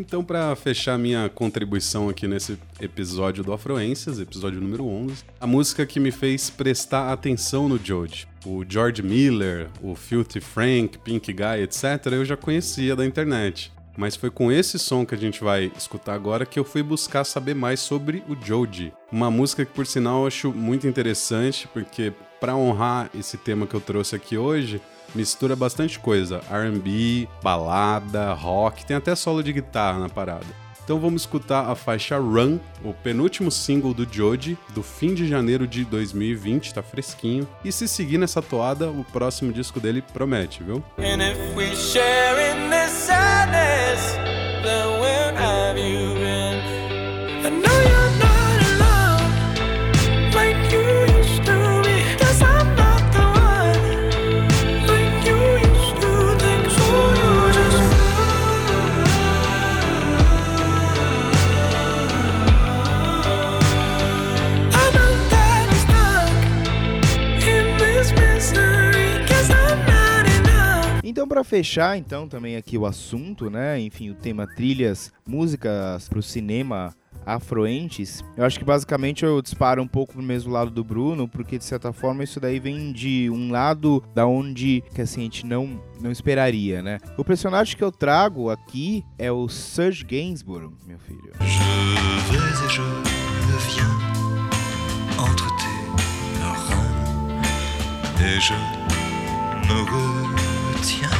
Então, para fechar minha contribuição aqui nesse episódio do Afroências, episódio número 11, a música que me fez prestar atenção no Joji. O George Miller, o Filthy Frank, Pink Guy, etc., eu já conhecia da internet. Mas foi com esse som que a gente vai escutar agora que eu fui buscar saber mais sobre o Joji. Uma música que, por sinal, eu acho muito interessante, porque para honrar esse tema que eu trouxe aqui hoje, mistura bastante coisa: RB, balada, rock, tem até solo de guitarra na parada. Então vamos escutar a faixa Run, o penúltimo single do Joji, do fim de janeiro de 2020, tá fresquinho. E se seguir nessa toada, o próximo disco dele promete, viu? And if we share in this sadness, then where have you pra fechar, então, também aqui o assunto, né? Enfim, o tema trilhas, músicas pro cinema afroentes, eu acho que basicamente eu disparo um pouco pro mesmo lado do Bruno, porque de certa forma isso daí vem de um lado da onde que assim a gente não não esperaria, né? O personagem que eu trago aqui é o Serge Gainsbourg, meu filho. Je retiens.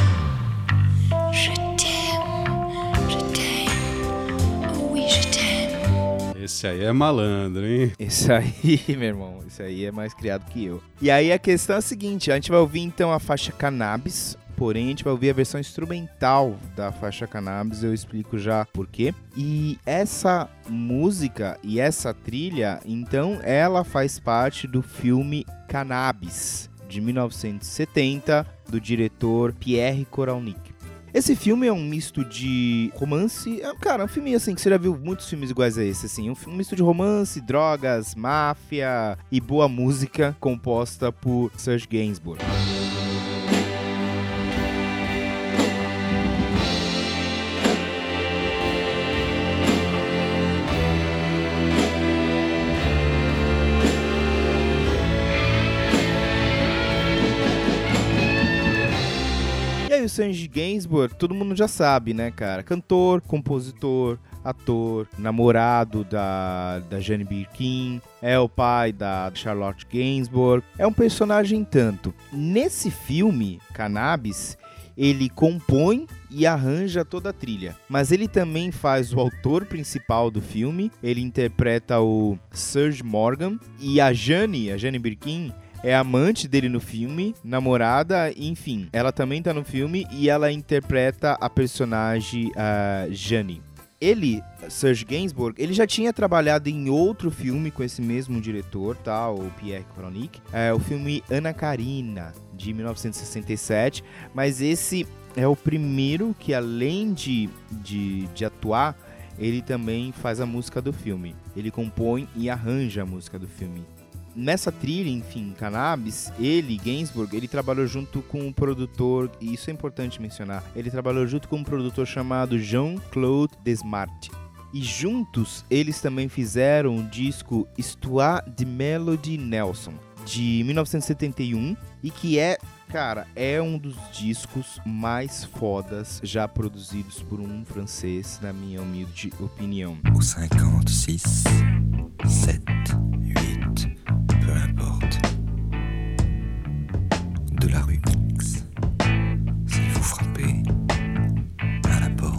Je t'aime, je t'aime, oui je t'aime. Esse aí é malandro, hein? Esse aí, [laughs] meu irmão, esse aí é mais criado que eu. E aí a questão é a seguinte, a gente vai ouvir então a faixa Cannabis, porém a gente vai ouvir a versão instrumental da faixa Cannabis, eu explico já por quê. E essa música e essa trilha, então, ela faz parte do filme Cannabis, de 1970, do diretor Pierre Koralnik. Esse filme é um misto de romance. é, Cara, é um filme assim que você já viu muitos filmes iguais a esse, assim. Um um misto de romance, drogas, máfia e boa música composta por Serge Gainsbourg. Serge Gainsbourg, todo mundo já sabe, né, cara? Cantor, compositor, ator, namorado da, da Jane Birkin, é o pai da Charlotte Gainsbourg, é um personagem tanto. Nesse filme, Cannabis, ele compõe e arranja toda a trilha. Mas ele também faz o autor principal do filme, ele interpreta o Serge Morgan e a Jane, a Jane Birkin, é amante dele no filme, namorada, enfim. Ela também tá no filme e ela interpreta a personagem uh, Jane. Ele, Serge Gainsbourg, ele já tinha trabalhado em outro filme com esse mesmo diretor, tá? O Pierre Chronique. É o filme Ana Karina, de 1967. Mas esse é o primeiro que, além de, de, de atuar, ele também faz a música do filme. Ele compõe e arranja a música do filme nessa trilha, enfim, Cannabis, ele, Gainsbourg, ele trabalhou junto com um produtor, e isso é importante mencionar, ele trabalhou junto com um produtor chamado Jean-Claude Desmartes. E juntos, eles também fizeram um disco Histoire de Melody Nelson, de 1971, e que é, cara, é um dos discos mais fodas já produzidos por um francês, na minha humilde opinião. Au 56, 7, 8, peu importe. De la rue X. S'il vous frappez à la porte.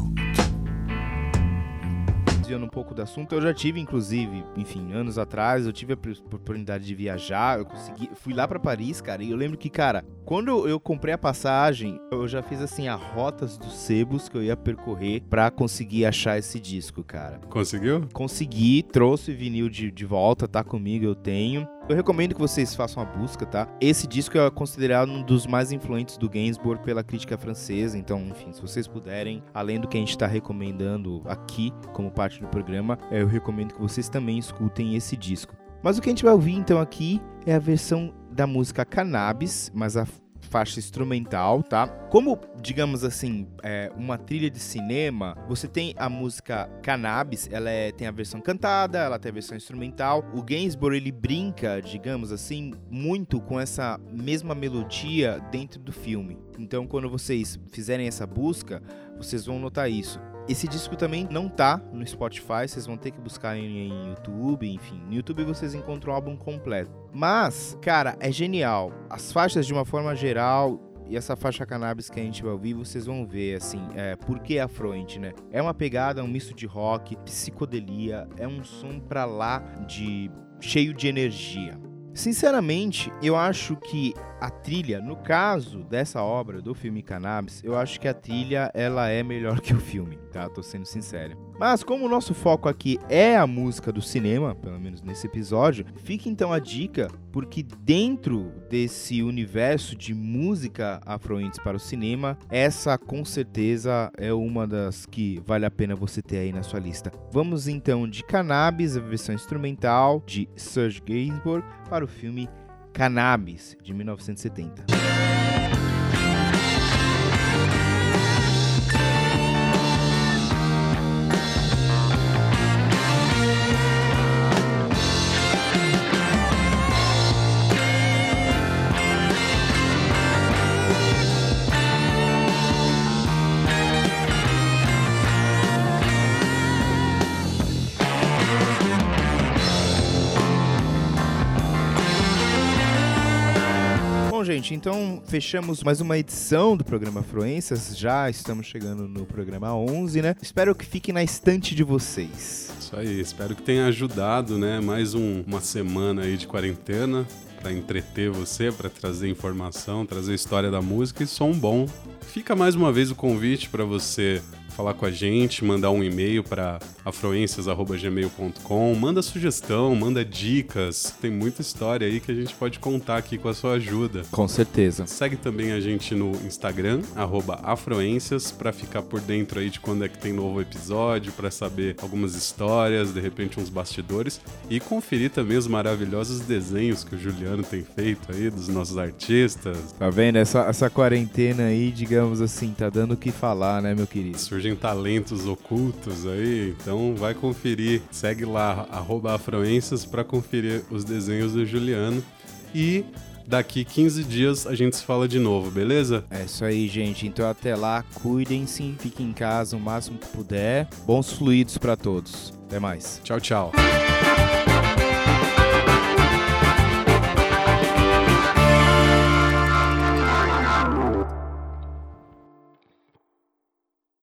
desviando um pouco do assunto, eu já tive, inclusive, enfim, anos atrás, eu tive a oportunidade de viajar, eu consegui, fui lá pra Paris, cara, e eu lembro que, cara, quando eu comprei a passagem, eu já fiz, assim, a rotas dos sebos que eu ia percorrer pra conseguir achar esse disco, cara. Conseguiu? Consegui, trouxe o vinil de, de volta, tá comigo, eu tenho. Eu recomendo que vocês façam a busca, tá? Esse disco é considerado um dos mais influentes do Gainsbourg pela crítica francesa, então, enfim, se vocês puderem, além do que a gente tá recomendando aqui como parte do programa, eh, eu recomendo que vocês também escutem esse disco. Mas o que a gente vai ouvir então aqui é a versão da música Cannabis, mas a faixa instrumental, tá? Como, digamos assim, é, uma trilha de cinema, você tem a música Cannabis, ela é- tem a versão cantada, ela tem a versão instrumental. O Gainsbourg, ele brinca, digamos assim, muito com essa mesma melodia dentro do filme. Então, quando vocês fizerem essa busca, vocês vão notar isso. Esse disco também não tá no Spotify, vocês vão ter que buscar em, YouTube, enfim. No YouTube vocês encontram o álbum completo. Mas, cara, é genial. As faixas, de uma forma geral, e essa faixa cannabis que a gente vai ouvir, vocês vão ver, assim, é, por que afluente, né? É uma pegada, um misto de rock, psicodelia, é um som pra lá de cheio de energia. Sinceramente, eu acho que a trilha, no caso dessa obra do filme Cannabis, eu acho que a trilha ela é melhor [laughs] que o filme, tá? Tô sendo sincero. Mas como o nosso foco aqui é a música do cinema, pelo menos nesse episódio, fica então a dica, porque dentro desse universo de música afluentes para o cinema, essa com certeza é uma das que vale a pena você ter aí na sua lista. Vamos então de Cannabis, a versão instrumental de Serge Gainsbourg, para o filme Cannabis, de 1970. Então fechamos mais uma edição do programa Afluências. Já estamos chegando no programa 11, né? Espero que fique na estante de vocês. Isso aí, espero que tenha ajudado, né? Mais um- uma semana aí de quarentena para entreter você, para trazer informação, trazer história da música e som bom. Fica mais uma vez o convite para você falar com a gente, mandar um e-mail para afluências@gmail.com, manda sugestão, manda dicas. Tem muita história aí que a gente pode contar aqui com a sua ajuda. Com certeza. Segue também a gente no Instagram, arroba afluências, para ficar por dentro aí de quando é que tem novo episódio, para saber algumas histórias, de repente uns bastidores, e conferir também os maravilhosos desenhos que o Juliano tem feito aí dos nossos artistas. Tá vendo? Essa, essa quarentena aí, digamos assim, tá dando o que falar, né, meu querido? Surgem talentos ocultos aí, então vai conferir. Segue lá, afluências, para conferir os desenhos do Juliano. E Daqui 15 dias a gente se fala de novo, beleza? É isso aí, gente. Então até lá, cuidem-se, fiquem em casa o máximo que puder. Bons fluidos pra todos. Até mais. Tchau, tchau.